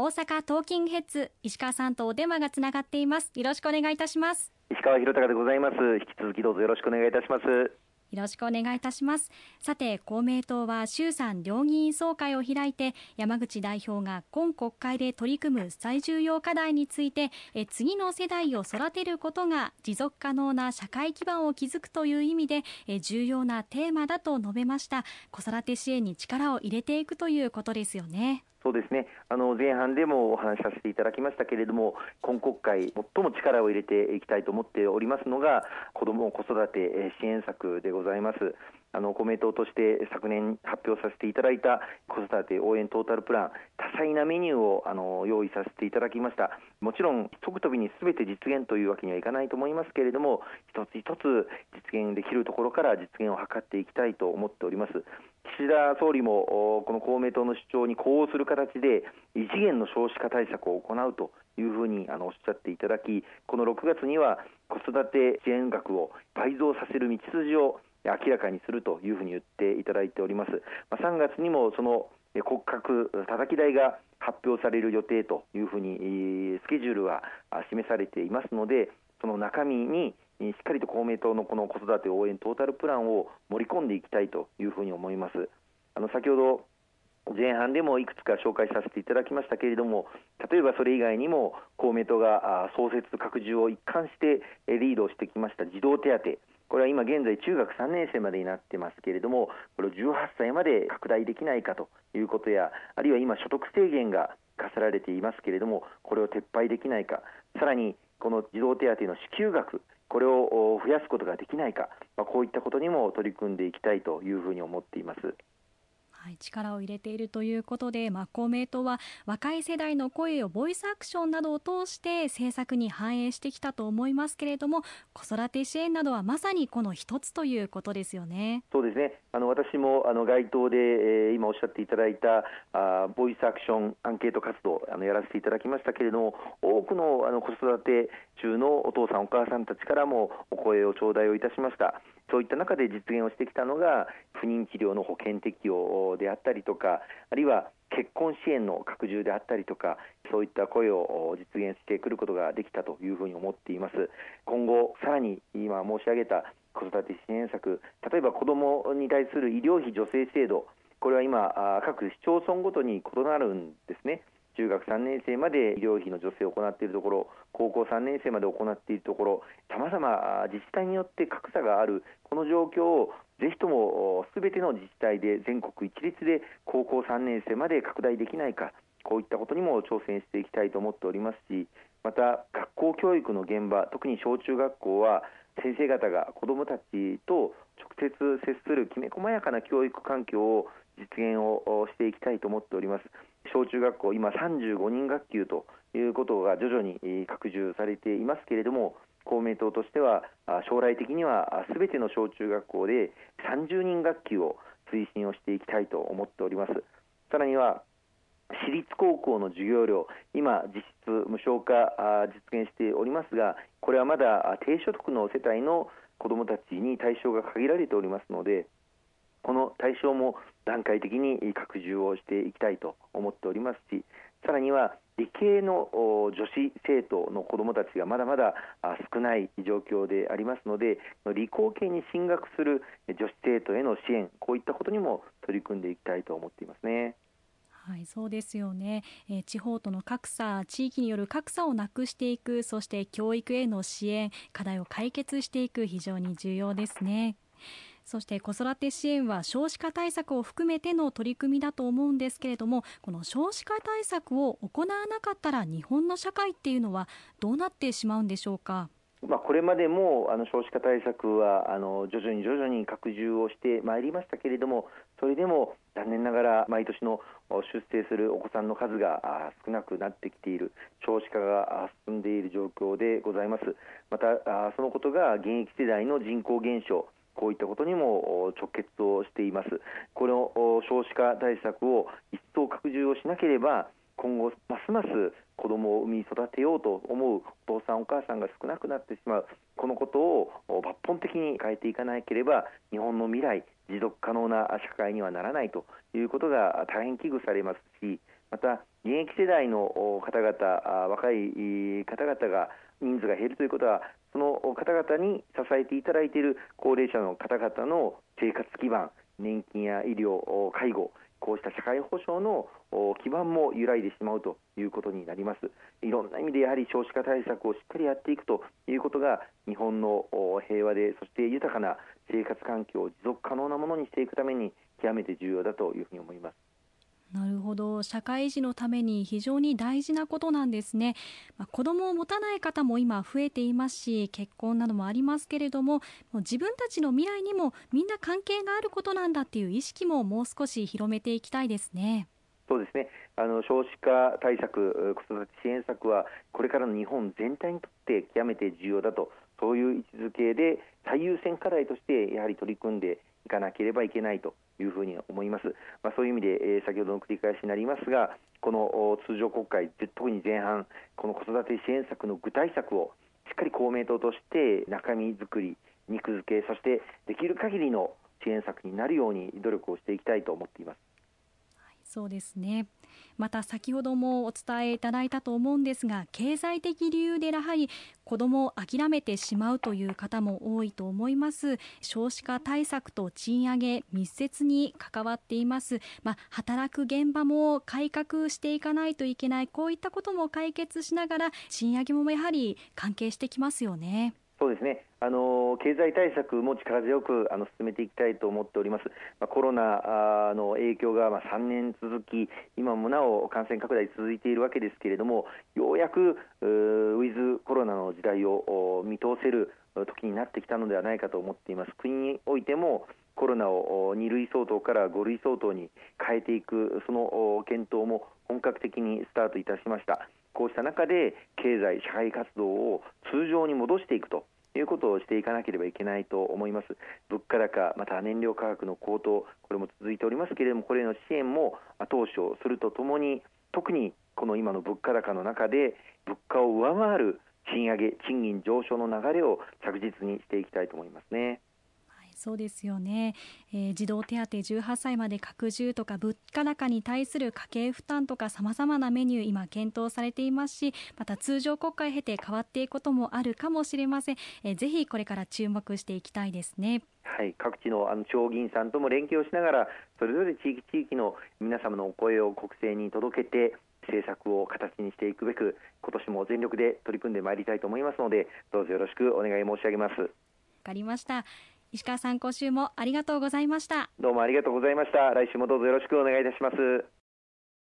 大阪トーキングヘッズ石川さんとお電話がつながっています。よろしくお願いいたします。石川博隆でございます。引き続きどうぞよろしくお願いいたします。よろしくお願いいたします。さて公明党は衆参両議員総会を開いて山口代表が今国会で取り組む最重要課題についてえ次の世代を育てることが持続可能な社会基盤を築くという意味でえ重要なテーマだと述べました。子育て支援に力を入れていくということですよねそうですね。あの前半でもお話しさせていただきましたけれども今国会最も力を入れていきたいと思っておりますのが子ども子育て支援策でございます。あの公明党として昨年発表させていただいた子育て応援トータルプラン多彩なメニューをあの用意させていただきました。もちろん一飛びにすべて実現というわけにはいかないと思いますけれども一つ一つ実現できるところから実現を図っていきたいと思っております。岸田総理もこの公明党の主張に呼応する形で異次元の少子化対策を行うというふうにあのおっしゃっていただきこの6月には子育て支援額を倍増させる道筋を明らかにするというふうに言っていただいております。まあ、3月にもその骨格叩き台が発表される予定というふうにスケジュールは示されていますのでその中身にしっかりと公明党のこの子育て応援トータルプランを盛り込んでいきたいというふうに思います。あの先ほど前半でもいくつか紹介させていただきましたけれども例えばそれ以外にも公明党が創設拡充を一貫してリードしてきました児童手当これは今現在中学3年生までになってますけれどもこれを18歳まで拡大できないかということやあるいは今所得制限が課せられていますけれどもこれを撤廃できないかさらにこの児童手当の支給額これを増やすことができないか、まあ、こういったことにも取り組んでいきたいというふうに思っています。はい、力を入れているということで、まあ、公明党は若い世代の声をボイスアクションなどを通して政策に反映してきたと思いますけれども子育て支援などはまさにこの一つということですよね。そうですねあの私もあの街頭で、えー、今おっしゃっていただいたあボイスアクションアンケート活動あのやらせていただきましたけれども多くのあの子育て中のお父さんお母さんたちからもお声を頂戴をいたしました。そういった中で実現をしてきたのが不妊治療の保険適用であったりとかあるいは結婚支援の拡充であったりとかそういった声を実現してくることができたというふうに思っています。今後さらに今申し上げた子育て支援策例えば子どもに対する医療費助成制度これは今各市町村ごとに異なるんですね。3年生まで医療費の助成を行っているところ高校3年生まで行っているところさまざま自治体によって格差があるこの状況をぜひともすべての自治体で全国一律で高校3年生まで拡大できないかこういったことにも挑戦していきたいと思っておりますしまた学校教育の現場特に小中学校は先生方が子どもたちと直接接するきめ細やかな教育環境を実現をしていきたいと思っております。小中学校今35人学級ということが徐々に拡充されていますけれども公明党としては将来的にはすべての小中学校で30人学級を推進をしていきたいと思っております。さらには私立高校の授業料今実質無償化実現しておりますがこれはまだ低所得の世帯の子どもたちに対象が限られておりますのでこの対象も段階的に拡充をしていきたいと思っておりますしさらには理系の女子生徒の子どもたちがまだまだ少ない状況でありますので理工系に進学する女子生徒への支援こういったことにも取り組んでいきたいと思っていますね。はい、そうですよね、えー、地方との格差、地域による格差をなくしていく、そして教育への支援、課題を解決していく、非常に重要ですね。そして子育て支援は少子化対策を含めての取り組みだと思うんですけれどもこの少子化対策を行わなかったら日本の社会っていうのはどうなってしまうんでしょうか？まあ、これまでもあの少子化対策はあの徐々に徐々に拡充をしてまいりましたけれどもそれでも残念ながら毎年の出生するお子さんの数が少なくなってきている少子化が進んでいる状況でございますまたそのことが現役世代の人口減少こういったことにも直結をしています。この少子化対策を一層拡充をしなければ今後ますます子どもを産み育てようと思うお父さんお母さんが少なくなってしまう。このことを抜本的に変えていかなければ日本の未来持続可能な社会にはならないということが大変危惧されますしまた現役世代の方々若い方々が人数が減るということはその方々に支えていただいている高齢者の方々の生活基盤年金や医療介護こうした社会保障の基盤も揺らいでしまうということになります。いろんな意味でやはり少子化対策をしっかりやっていくということが日本の平和でそして豊かな生活環境を持続可能なものにしていくために極めて重要だというふうに思います。なるほど。社会維持のために非常に大事なことなんですね、まあ、子供を持たない方も今増えていますし結婚などもありますけれどももう自分たちの未来にもみんな関係があることなんだっていう意識ももう少し広めていきたいですね。そうですね。あの少子化対策子育て支援策はこれからの日本全体にとって極めて重要だとそういう位置づけで最優先課題としてやはり取り組んでいかなければいけないと。いうふうに思います。まあ、そういう意味で、えー、先ほどの繰り返しになりますが、この通常国会、特に前半、この子育て支援策の具体策をしっかり公明党として中身作り、肉付け、そしてできる限りの支援策になるように努力をしていきたいと思っています。はいそうですねまた先ほどもお伝えいただいたと思うんですが経済的理由でやはり子どもを諦めてしまうという方も多いと思います。少子化対策と賃上げ密接に関わっています、まあ、働く現場も改革していかないといけない。こういったことも解決しながら賃上げもやはり関係してきますよね。そうですね。あの経済対策も力強くあの進めていきたいと思っております、まあ、コロナの影響がま3年続き、今もなお感染拡大続いているわけですけれども、ようやくウィズコロナの時代を見通せる時になってきたのではないかと思っています。国においてもコロナを2類相当から5類相当に変えていく、その検討も本格的にスタートいたしました。こうした中で経済、社会活動を通常に戻していくということをしていかなければいけないと思います物価高また燃料価格の高騰これも続いておりますけれどもこれの支援も後押しをするとともに特にこの今の物価高の中で物価を上回る賃上げ賃金上昇の流れを着実にしていきたいと思いますね。そうですよね、えー、児童手当18歳まで拡充とか物価高に対する家計負担とかさまざまなメニュー今検討されていますしまた通常国会経て変わっていくこともあるかもしれません、えー、ぜひこれから注目していきたいですね。はい、各地のあの地方議員さんとも連携をしながらそれぞれ地域地域の皆様のお声を国政に届けて政策を形にしていくべく今年も全力で取り組んでまいりたいと思いますのでどうぞよろしくお願い申し上げます。わかりました石川さん今週もありがとうございました。どうもありがとうございました。来週もどうぞよろしくお願いいたします。